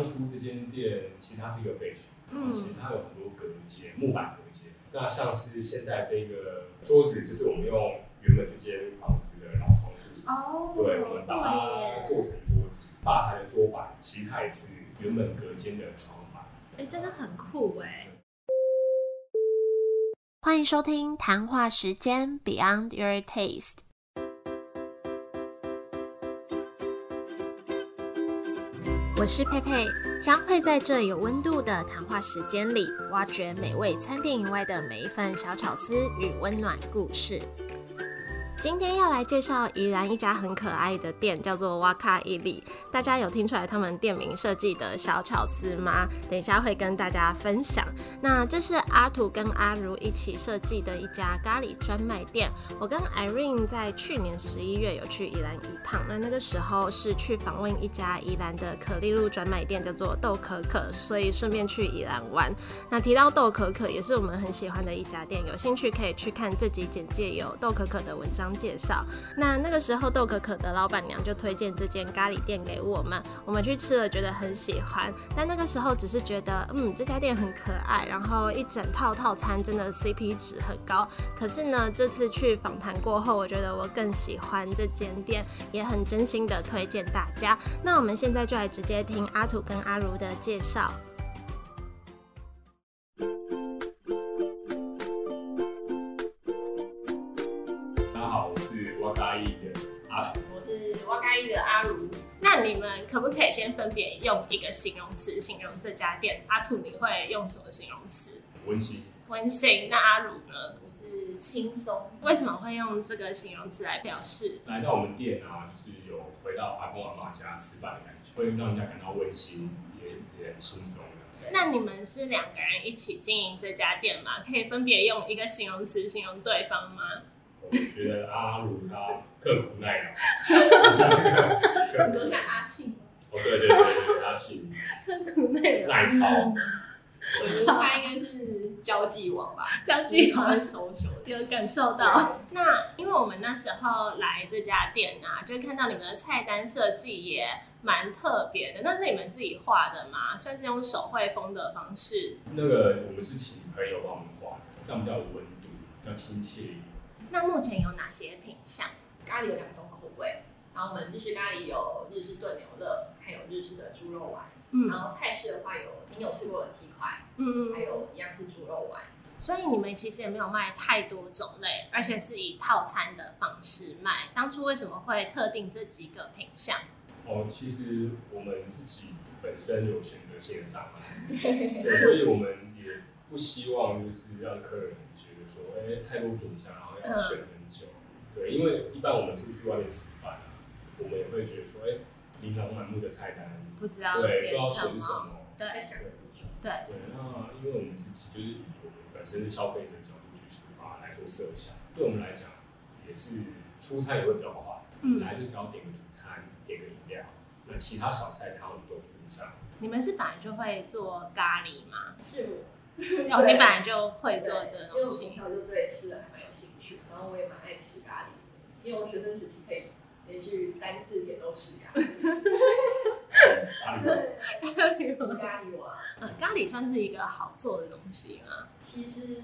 当初这间店其实它是一个废墟，嗯，其实它有很多隔间，木板隔间。那像是现在这个桌子，就是我们用原本这间房子的老窗户，哦，对，我们把它做成桌子，吧台的桌板，其实它也是原本隔间的床板。哎，真的很酷哎！欢迎收听谈话时间 Beyond Your Taste，我是佩佩。将会在这有温度的谈话时间里，挖掘美味餐厅以外的每一份小巧思与温暖故事。今天要来介绍宜兰一家很可爱的店，叫做哇卡伊利。大家有听出来他们店名设计的小巧思吗？等一下会跟大家分享。那这是阿土跟阿如一起设计的一家咖喱专卖店。我跟 Irene 在去年十一月有去宜兰一趟，那那个时候是去访问一家宜兰的可丽露专卖店，叫做豆可可，所以顺便去宜兰玩。那提到豆可可，也是我们很喜欢的一家店，有兴趣可以去看这集简介有豆可可的文章。介绍，那那个时候豆可可的老板娘就推荐这间咖喱店给我们，我们去吃了，觉得很喜欢。但那个时候只是觉得，嗯，这家店很可爱，然后一整套套餐真的 CP 值很高。可是呢，这次去访谈过后，我觉得我更喜欢这间店，也很真心的推荐大家。那我们现在就来直接听阿土跟阿如的介绍。可不可以先分别用一个形容词形容这家店？阿土，你会用什么形容词？温馨。温馨。那阿鲁呢？我是轻松。为什么会用这个形容词来表示？来到我们店啊，就是有回到阿公阿妈家吃饭的感觉，会让人家感到温馨，也也很轻松的。那你们是两个人一起经营这家店吗？可以分别用一个形容词形容对方吗？我觉得阿鲁他刻苦耐劳，能感阿庆。哦，对对对对，阿庆。刻 苦耐劳，耐操。我觉得他应该是交际王吧，交际王收手，有感受到。那因为我们那时候来这家店啊，就看到你们的菜单设计也蛮特别的。那是你们自己画的吗？算是用手绘风的方式？那个我们是请朋友帮我们画的，这样比较有温度，比较亲切。那目前有哪些品相？咖喱有两种口味，然后我们日式咖喱有日式炖牛肋，还有日式的猪肉丸。嗯，然后泰式的话有你有吃过的鸡块，嗯，还有一样是猪肉丸。所以你们其实也没有卖太多种类，而且是以套餐的方式卖。当初为什么会特定这几个品相？哦，其实我们自己本身有选择性的障碍，对，所以我们也不希望就是让客人觉得说，哎，太多品相。要选很久，对，因为一般我们出去外面吃饭啊，我们也会觉得说，哎，琳琅满目的菜单，不知道对，不知道选什么，对，对，对。那因为我们自己就是以我们本身是消费者角度去出发来做设想，对我们来讲也是出差也会比较快，嗯，来就只要点个主餐，点个饮料，那其他小菜汤我们都附上。你们是本来就会做咖喱吗？是，哦，你本来就会做这东西，因为我就对吃的还蛮有兴趣。然后我也蛮爱吃咖喱，因为我学生时期可以连续三四天都吃咖喱。咖喱，咖喱哇！嗯，咖喱算是一个好做的东西吗？其实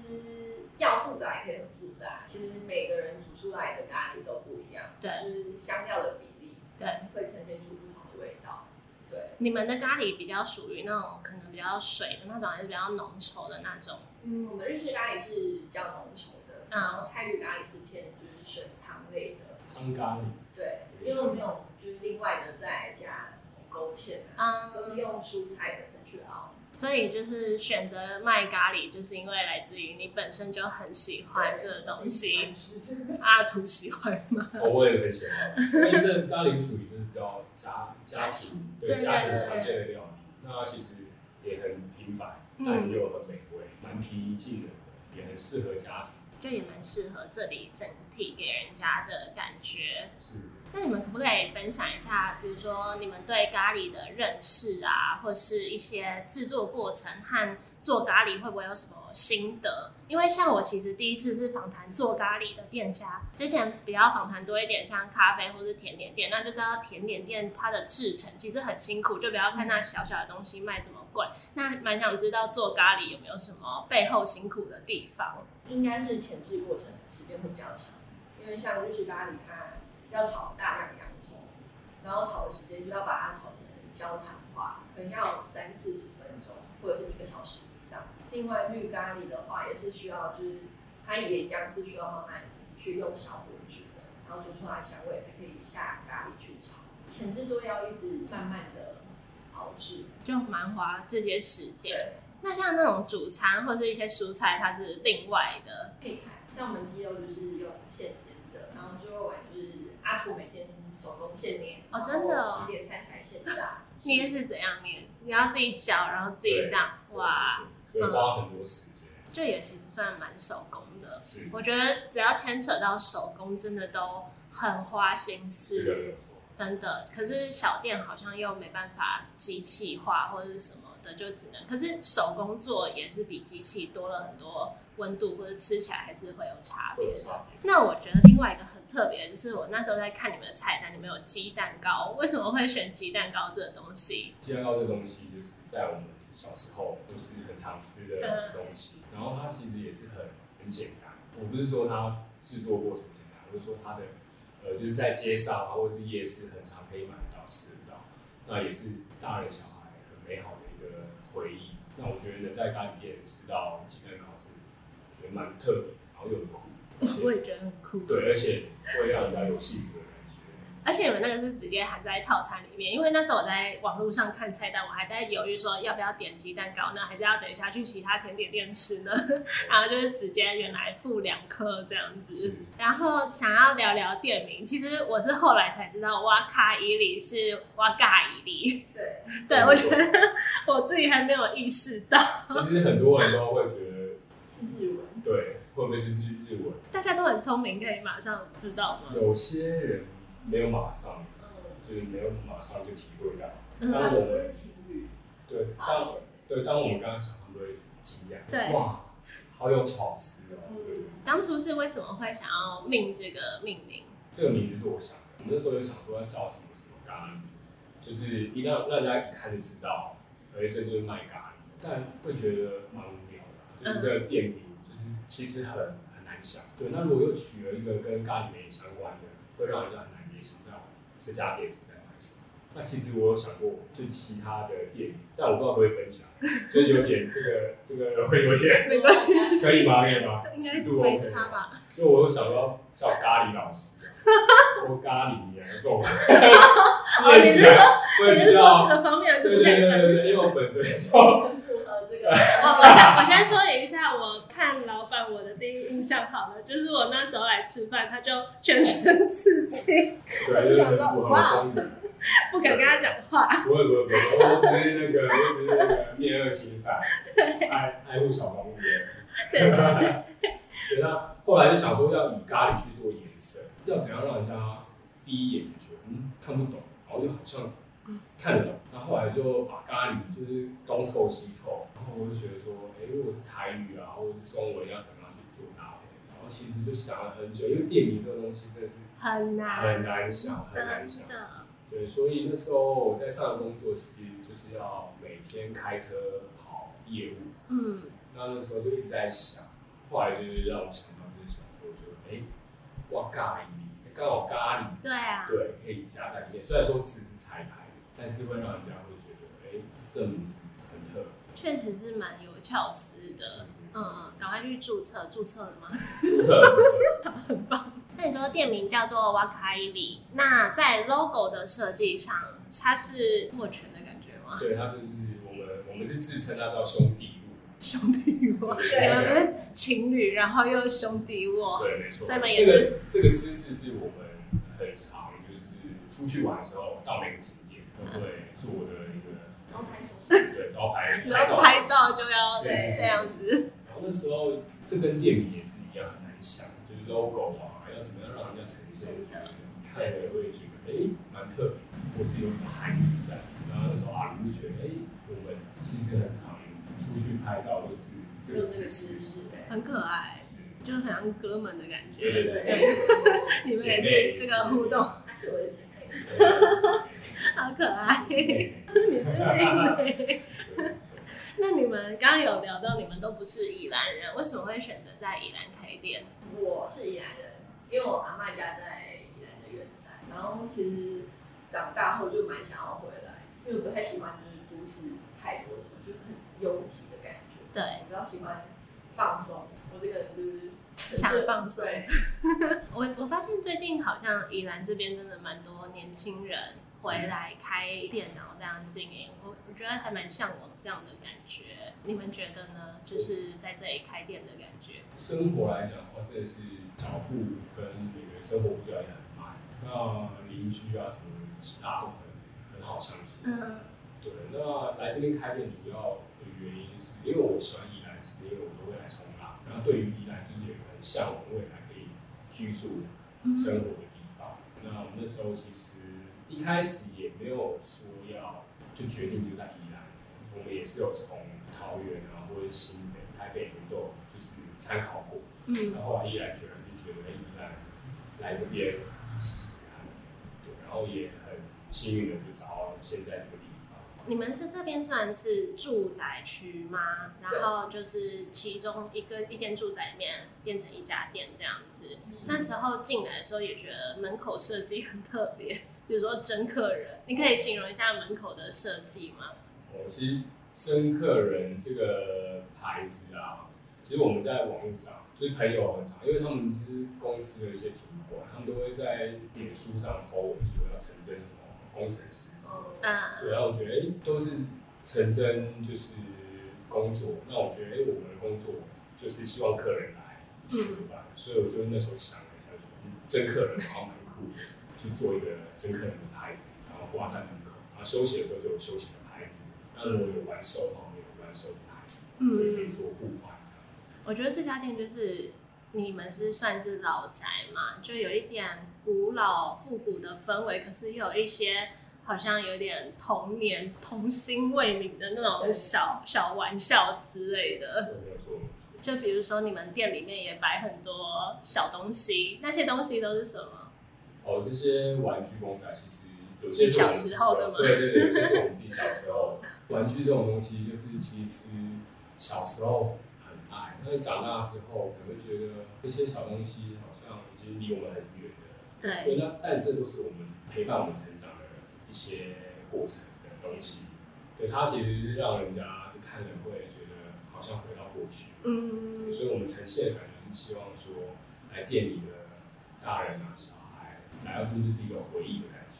要复杂也可以很复杂。其实每个人煮出来的咖喱都不一样，对，就是香料的比例，对，会呈现出不同的味道。对，你们的咖喱比较属于那种可能比较水的那种，还是比较浓稠的那种？嗯，我们日式咖喱是比较浓稠。然后泰式咖喱是偏就是水汤类的汤咖喱，对，因为我们有就是另外的再加什么勾芡啊，都是用蔬菜本身去熬。所以就是选择卖咖喱，就是因为来自于你本身就很喜欢这个东西。阿图喜欢吗？我也很喜欢，因为这咖喱属于就是比较家家庭对家庭常见的料理，那其实也很平凡，但又很美味，蛮平易近人的，也很适合家庭。就也蛮适合这里整体给人家的感觉。是。那你们可不可以分享一下，比如说你们对咖喱的认识啊，或是一些制作过程和做咖喱会不会有什么心得？因为像我其实第一次是访谈做咖喱的店家，之前比较访谈多一点，像咖啡或是甜点店，那就知道甜点店它的制成其实很辛苦，就不要看那小小的东西卖这么贵。那蛮想知道做咖喱有没有什么背后辛苦的地方？应该是前置过程时间会比较长，因为像日式咖喱它。要炒大量洋葱，然后炒的时间就要把它炒成焦糖化，可能要三四十分钟，或者是一个小时以上。另外绿咖喱的话，也是需要，就是它椰浆是需要慢慢去用小火煮的，然后煮出来香味才可以下咖喱去炒。前置作业要一直慢慢的熬制，就蛮花这些时间。那像那种主餐或是一些蔬菜，它是另外的配菜。像我们鸡肉就是用现煎的，然后猪肉丸就是。阿土每天手工现捏哦，真的，十点三才现炸。捏是怎样捏？你要自己搅，然后自己这样，哇，所以花很多时间。这也其实算蛮手工的。是，我觉得只要牵扯到手工，真的都很花心思，真的。可是小店好像又没办法机器化或者是什么的，就只能。可是手工做也是比机器多了很多温度，或者吃起来还是会有差别。那我觉得另外一个很。特别就是我那时候在看你们的菜单，你们有鸡蛋糕，为什么会选鸡蛋糕这个东西？鸡蛋糕这个东西就是在我们小时候就是很常吃的东西，然后它其实也是很很简单。我不是说它制作过程简单，我是说它的呃就是在街上啊或者是夜市很常可以买到吃得到，那也是大人小孩很美好的回忆。那我觉得能在咖喱店吃到鸡蛋糕是觉得蛮特别，然后又很酷。我也觉得很酷，对，而且会让人家有幸福的。而且你们那个是直接含在套餐里面，因为那时候我在网络上看菜单，我还在犹豫说要不要点鸡蛋糕呢，还是要等一下去其他甜点店吃呢？然后就是直接原来付两颗这样子。然后想要聊聊店名，其实我是后来才知道哇卡伊里是哇嘎伊里。对，对我觉得我自己还没有意识到。其实很多人都会觉得是日文，对。会不会是日日文？大家都很聪明，可以马上知道吗？有些人没有马上，就是没有马上就体会到。当我们对当对当我们刚刚想，他们会惊讶，对哇，好有巧思哦。当初是为什么会想要命这个命名？这个名字是我想的。我们那时候就想说要叫什么什么咖喱，就是一定要让大家看就知道，而且这就是卖咖喱，但会觉得蛮无聊的，就是这个店名就是。其实很很难想，对。那如果又取了一个跟咖喱没相关的，会让人家很难联想到这家店是在卖什么。那其实我有想过，就其他的店，但我不知道会不会分享，就是有点这个这个会有点没关系，可以吗？可以吗？尺度 OK 吧？所以我有想到叫咖喱老师，或咖喱这种，念起来会比较这个方面，对对对对对，因为我本身就。我我先我先说一下，我看老板我的第一印象好了，就是我那时候来吃饭，他就全身刺青，对，就是符合风格，不敢跟他讲话。不会不会不会，我只是那个我只是那个面恶心善，爱爱护小动物的。对对 对。那后来就想说要以咖喱去做颜色，要怎样让人家第一眼就觉得嗯看不懂，然后就好像。看得懂，那后来就把咖喱就是东凑西凑，然后我就觉得说，哎，如果是台语啊，或者是中文，要怎么样去做搭配？然后其实就想了很久，因为店名这个东西真的是很难很难想，很难想。对，所以那时候我在上工作其实就是要每天开车跑业务，嗯，那那时候就一直在想，后来就是让我想到就是想说，就哎，哇咖喱，刚好咖喱，对啊，对，可以加在里面，虽然说只是拆开。但是会让人家会觉得，哎，这名字很特确实是蛮有巧思的。嗯嗯，赶快去注册，注册了吗？注册，很棒。那你说店名叫做瓦卡伊里，那在 logo 的设计上，它是握拳的感觉吗？对，它就是我们我们是自称它叫兄弟握。兄弟握，对，你们是情侣，然后又是兄弟握，对，没错。这个这个姿势是我们很常就是出去玩的时候到每个景。都会做的一个招牌手势，对，招牌拍照拍照就要这样子。然后那时候这跟店名也是一样很难想，就是 logo 啊，要怎么样让人家呈现，看了会觉得哎蛮特别，或是有什么含义在。然后那时候阿鲁就觉得，哎，我们其实很常出去拍照都是这个姿势，很可爱，就很像哥们的感觉。对对对，你们也是这个互动，是我的姐妹，好可爱，你是妹妹。那你们刚刚有聊到，你们都不是宜兰人，为什么会选择在宜兰开店？我是宜兰人，因为我阿妈家在宜兰的远山，然后其实长大后就蛮想要回来，因为我不太喜欢就是都市太多车，就很拥挤的感觉。对，比较喜欢放松。我这个人就是想放松。我我发现最近好像宜兰这边真的蛮多年轻人回来开电脑这样经营，我我觉得还蛮向往这样的感觉。你们觉得呢？就是在这里开店的感觉。生活来讲的话，真的是脚步跟那个生活步调也很慢。那邻居啊什么的，其他都很很好相处。嗯，对。那来这边开店主要的原因是因为我喜欢宜兰，是因为我都会来冲浪。然后对于宜兰就是有一个很向往未来可以居住、生活的地方。那我们那时候其实一开始也没有说要就决定就在宜兰，我们也是有从桃园啊或者新北、台北都有就是参考过。嗯，然后依然觉得就觉得宜兰来这边试试看，对，然后也很幸运的就找到现在这个地方。你们是这边算是住宅区吗？然后就是其中一个一间住宅里面变成一家店这样子。那时候进来的时候也觉得门口设计很特别，比如说真客人，你可以形容一下门口的设计吗？哦，其实真客人这个牌子啊，其实我们在网络上就是朋友很常，因为他们就是公司的一些主管，他们都会在脸书上 po 文说要成真什么工程师什么的。嗯，对，然后我觉得哎、都是成真就是工作，那我觉得哎、我们的工作就是希望客人来吃饭，所以我就那时候想了一下，就嗯真客人好像蛮酷的，就做一个真客人的牌子，然后挂在门口，然后休息的时候就有休息的牌子，那如果有玩手的话，我们有玩手的牌子，也可以嗯，做互换这样。我觉得这家店就是你们是算是老宅嘛，就有一点古老复古的氛围，可是又有一些好像有点童年童心未泯的那种小小玩笑之类的。就比如说你们店里面也摆很多小东西，那些东西都是什么？哦，这些玩具公仔其实有些是我们小时候的吗对对对，有些是我们自己小 时候。玩具这种东西，就是其实小时候很爱，但是长大之后可能会觉得这些小东西好像已经离我们很远了。对，对，那但这都是我们陪伴我们成长的一些过程的东西。对，它其实是让人家是看了会觉得好像回到过去。嗯，所以我们呈现的感觉是希望说，来店里的大人啊、小孩来到这边就是一个回忆的感觉，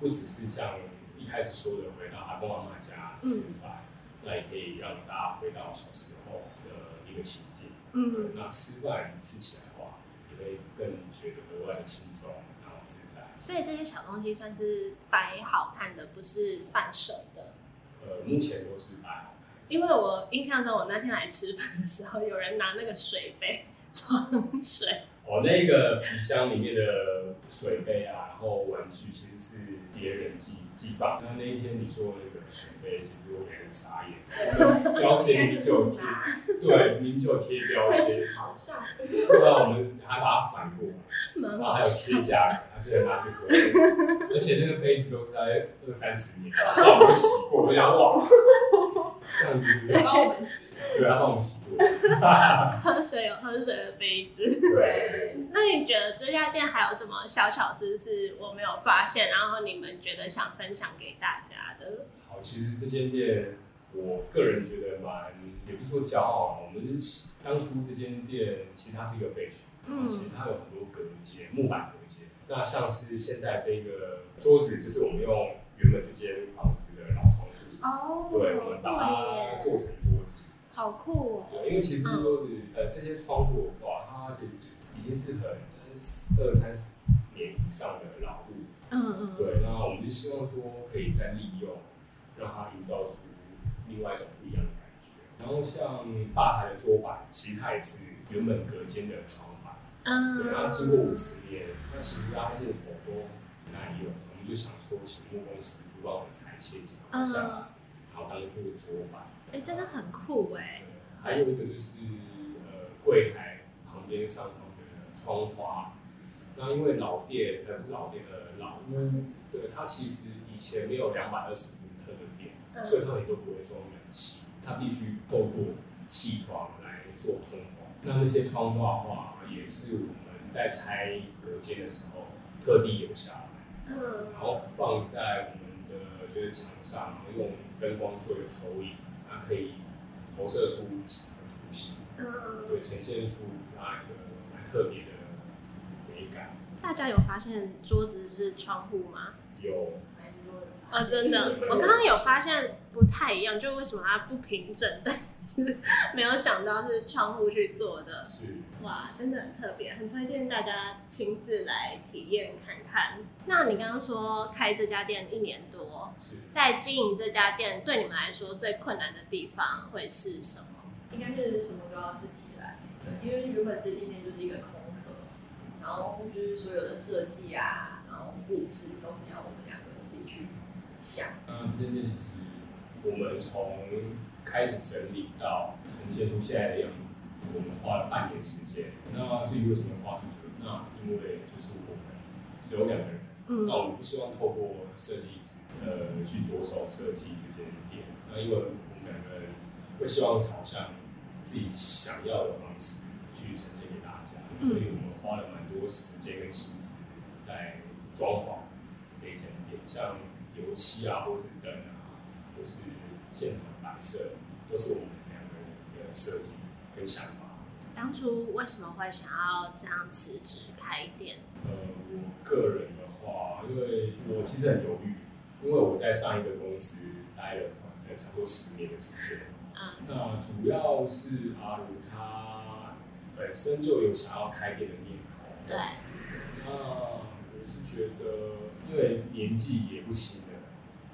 不只是像一开始说的回到阿公阿妈家吃饭，那也可以让大家回到小时候的一个情境。嗯，那吃饭吃起来的话，也会更觉得额外的轻松，然后自在。所以这些小东西算是摆好看的，不是贩售的。呃，目前都是摆好看。因为我印象中，我那天来吃饭的时候，有人拿那个水杯 装水，哦，那个皮箱里面的水杯啊，然后玩具其实是别人寄寄放。那那一天你说的那个水杯，其实我有点傻眼，标签明就贴，对，明就贴标签，好像不然我们还把它反过来，然后还有。贴价格，而且拿去喝，而且那个杯子都是在二三十年，然后我们洗过，我想哇，这样子，帮我们洗。对，他帮我们洗过，喝水有喝水的杯子。对。那你觉得这家店还有什么小巧思是我没有发现，然后你们觉得想分享给大家的？好，其实这间店，我个人觉得蛮，也不是说骄傲，我们当初这间店其实它是一个废墟，嗯其实它有很多隔间，木板隔间。那像是现在这个桌子，就是我们用原本这间房子的老窗户，哦对，我们把它做成桌子。好酷哦！对，因为其实这桌子，呃，这些窗户的话，它其实已经是很二三十年以上的老物。嗯嗯，对，那我们就希望说可以再利用，让它营造出另外一种不一样的感觉。然后像吧台的桌板，其实它也是原本隔间的床板，对，然后嗯，经过五十年，那其实它木头都很耐用，我们就想说请木工师傅帮我们裁切几块下来，然后当做桌板。哎，这个很酷哎。还有一个就是呃柜台旁边上方的窗花，那因为老店呃不是老店的老屋，对它其实以前没有两百二十伏特的电，所以它也都不会装冷气，它必须透过气窗来做通风。那那些窗花的话也是我们在拆隔间的时候特地留下来，嗯然后放在我们的就是墙上，用灯光做一个投影，它可以。投射出墙的图形，嗯，对，呈现出它一个蛮特别的美感。大家有发现桌子是窗户吗？有，啊，真的，我刚刚有发现不太一样，就为什么它不平整？但是 没有想到是窗户去做的，是，哇，真的很特别，很推荐大家亲自来体验看看。那你刚刚说开这家店一年多，是在经营这家店，对你们来说最困难的地方会是什么？应该是什么都要自己来，对，因为原本这间店就是一个空壳，然后就是所有的设计啊，然后布置都是要我们两个人自己去想。那这间店其实我们从开始整理到呈现出现在的样子，我们花了半年时间。那至于为什么花这么久？那因为就是我们只有两个人。嗯那我们不希望透过设计师呃去着手设计这间店，那因为我们两个人会希望朝向自己想要的方式去呈现给大家，所以我们花了蛮多时间跟心思在装潢这一间店，像油漆啊，或是灯啊，或是现场的摆设，都是我们两个人的设计跟想法。当初为什么会想要这样辞职开店？呃，我个人的。话，因为我其实很犹豫，因为我在上一个公司待了呃差不多十年的时间。嗯。那主要是阿如他本身就有想要开店的念头。对。那我是觉得，因为年纪也不轻了，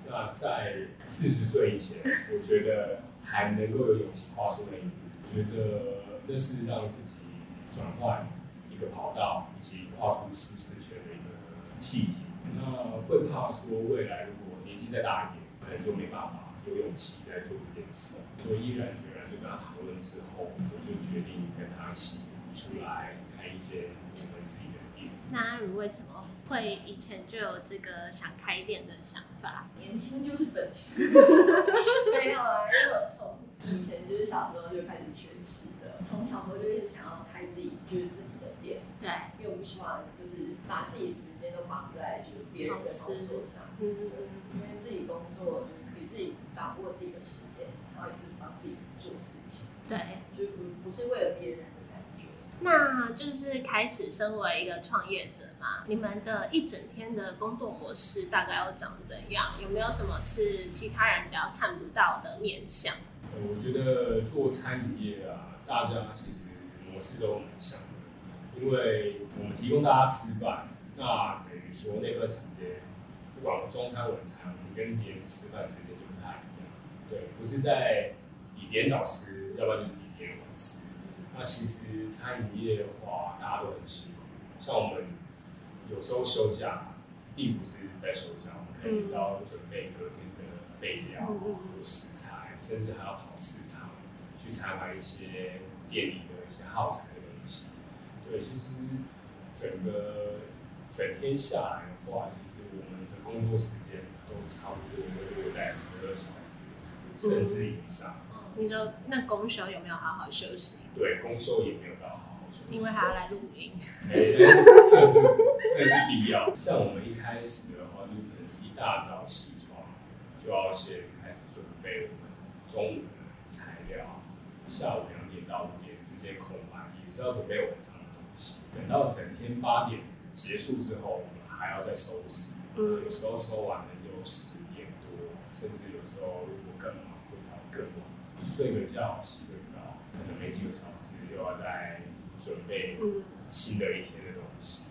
那在四十岁以前，我觉得还能够有勇气跨出那一步，觉得那是让自己转换一个跑道，以及跨出舒适圈的一个。契机，那会怕说未来如果年纪再大一点，可能就没办法有勇气再做这件事，所以毅然决然就跟他讨论之后，我就决定跟他一起出来开一间我们自己的店。那阿如为什么会以前就有这个想开店的想法？年轻就是本钱，没有啊，因为我从以前就是小时候就开始学吃的，从小时候就一直想要开自己就是自己的店，对，因为我不喜欢就是把自己时间都绑在就是别人的工作上，嗯嗯嗯，因为自己工作就是可以自己掌握自己的时间，然后也是帮自己做事情，对，就不不是为了别人。那就是开始身为一个创业者嘛，你们的一整天的工作模式大概要长怎样？有没有什么是其他人比较看不到的面相？我觉得做餐饮业啊，大家其实模式都蛮像的，因为我们提供大家吃饭。那等于说那段时间，不管中餐晚餐，我们跟别人吃饭时间就不太一样。对，不是在比点早吃，要不然就是比点晚吃。那其实餐饮业的话，大家都很辛苦。像我们有时候休假，并不是在休假，我们可以只要准备隔天的备料、食材，甚至还要跑市场去采买一些店里的一些耗材的东西。对，其实整个。整天下来的话，其实我们的工作时间都差不多会落在十二小时，甚至以上。你说那公休有没有好好休息？对，公休也没有到好好休息，因为还要来录音。这是这是必要。像我们一开始的话，就可能一大早起床，就要先开始准备我们中午的材料，下午两点到五点之间空白，也是要准备晚上的东西。等到整天八点。结束之后，我们还要再收拾。嗯，有时候收完了就十点多，甚至有时候如果更忙，会到更晚。睡个觉，洗个澡，可能没几个小时又要再准备新的一天的东西。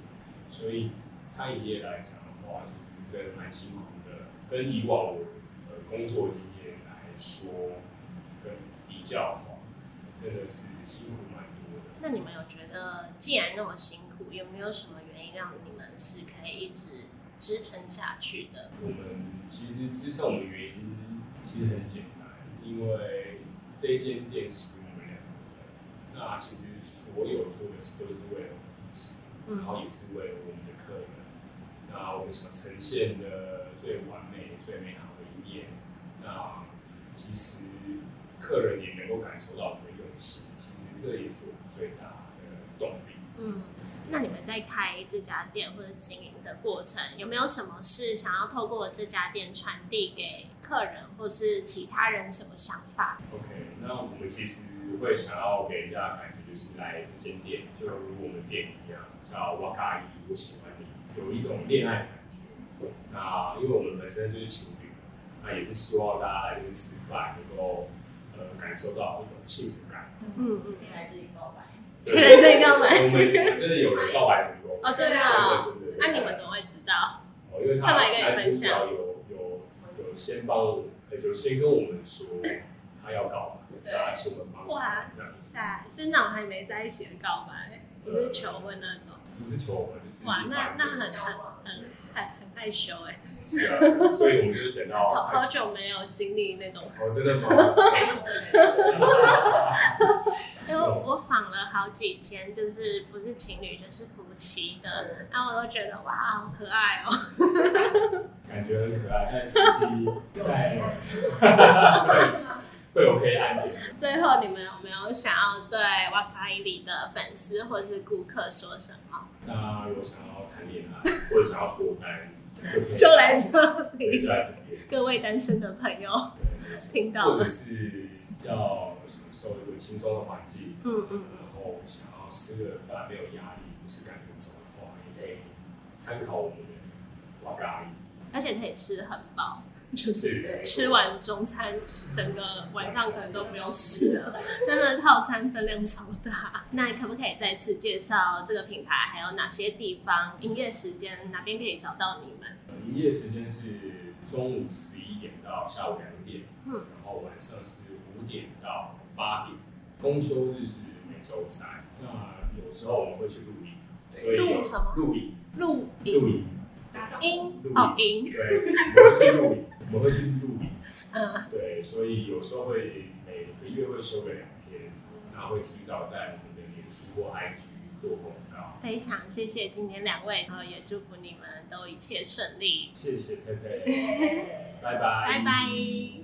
所以餐饮业来讲的话，其实真的蛮辛苦的。跟以往我呃工作经验来说，跟比较的话，真的是辛苦蛮多的。那你们有觉得，既然那么辛苦，有没有什么原因？让你们是可以一直支撑下去的？我们其实支撑我们的原因其实很简单，因为这一间店是我们两个的，那其实所有做的事都是为了我们自己，然后也是为了我们的客人。那我们想呈现的最完美、最美好的一面，那其实客人也能够感受到我们的用心。其实这也是我们最大的动力。嗯，那你们在开这家店或者经营的过程，有没有什么是想要透过这家店传递给客人或是其他人什么想法？OK，那我们其实会想要给人家感觉就是来这间店，就如我们店一样，叫哇嘎伊，我喜欢你。有一种恋爱的感觉。那因为我们本身就是情侣，那也是希望大家来这边吃饭，能够呃感受到一种幸福感。嗯嗯，可以来这里告白。可以来这里告白。我们真的有人告白成功。哦，真的。那你们怎么会知道？哦，因为他男主角有有有先帮我，就先跟我们说他要告白，大家请我们帮。哇塞，是那种还没在一起的告白，不是求婚那种。不是求婚，就是哇，那那很很很害很害羞哎。是啊，所以我们就是等到好好久没有经历那种。哦，真的吗？因 为我访了好几间，就是不是情侣就是夫妻的，然后我都觉得哇，好可爱哦。感觉很可爱，但实际在。会有黑暗面。最后，你们有没有想要对瓦卡伊里的粉丝或是顾客说什么？大家如果想要谈恋爱或者想要脱单，就来这里。就来这里。各位单身的朋友，听到或者是要享受一个轻松的环境，嗯嗯，然后想要吃个饭没有压力，不是赶着走的话，也可以参考我们的瓦卡伊，而且可以吃很饱。就是吃完中餐，整个晚上可能都不用吃了，真的套餐分量超大。那可不可以再次介绍这个品牌，还有哪些地方营业时间，哪边可以找到你们？营业时间是中午十一点到下午两点，嗯，然后晚上是五点到八点，公休日是每周三。那有时候我们会去露营，所以露什么？露营，露营露营，营哦营，对，我们去露营。我们会去录影，嗯，对，所以有时候会每个月会休个两天，然后会提早在我们的脸书或 IG 做公告。非常谢谢今天两位，然后也祝福你们都一切顺利。谢谢佩佩，拜拜，拜拜。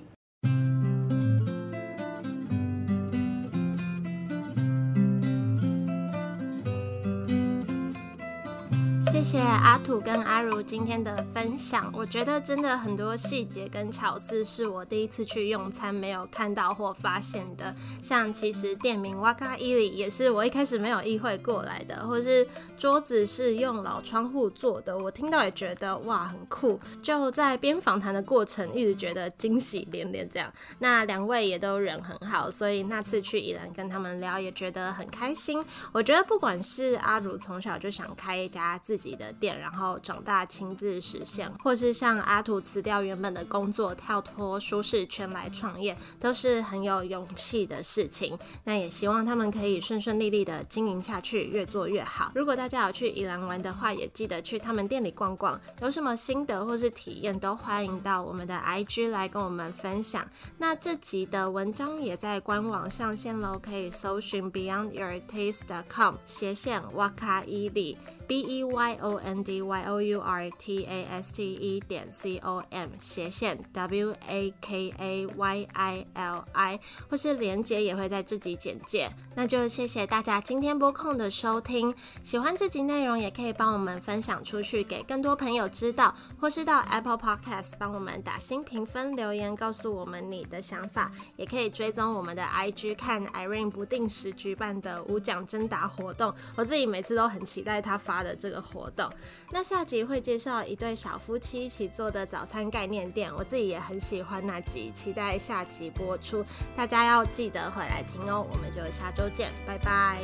谢谢阿土跟阿如今天的分享，我觉得真的很多细节跟巧思是我第一次去用餐没有看到或发现的。像其实店名哇卡伊里也是我一开始没有意会过来的，或是桌子是用老窗户做的，我听到也觉得哇很酷。就在边访谈的过程，一直觉得惊喜连连。这样，那两位也都人很好，所以那次去宜兰跟他们聊也觉得很开心。我觉得不管是阿如从小就想开一家自己。的店，然后长大亲自实现，或是像阿土辞掉原本的工作，跳脱舒适圈来创业，都是很有勇气的事情。那也希望他们可以顺顺利利的经营下去，越做越好。如果大家有去宜兰玩的话，也记得去他们店里逛逛，有什么心得或是体验，都欢迎到我们的 IG 来跟我们分享。那这集的文章也在官网上线喽，可以搜寻 BeyondYourTaste.com 斜线哇卡伊里 B E Y。o n d y o u r t a s t e 点 c o m 斜线 w a k a y i l i，或是连接也会在这集简介。那就谢谢大家今天播控的收听，喜欢这集内容也可以帮我们分享出去，给更多朋友知道，或是到 Apple Podcast 帮我们打新评分留言，告诉我们你的想法，也可以追踪我们的 IG 看 Irene 不定时举办的五奖征答活动，我自己每次都很期待他发的这个活动。那下集会介绍一对小夫妻一起做的早餐概念店，我自己也很喜欢那集，期待下集播出，大家要记得回来听哦。我们就下周见，拜拜。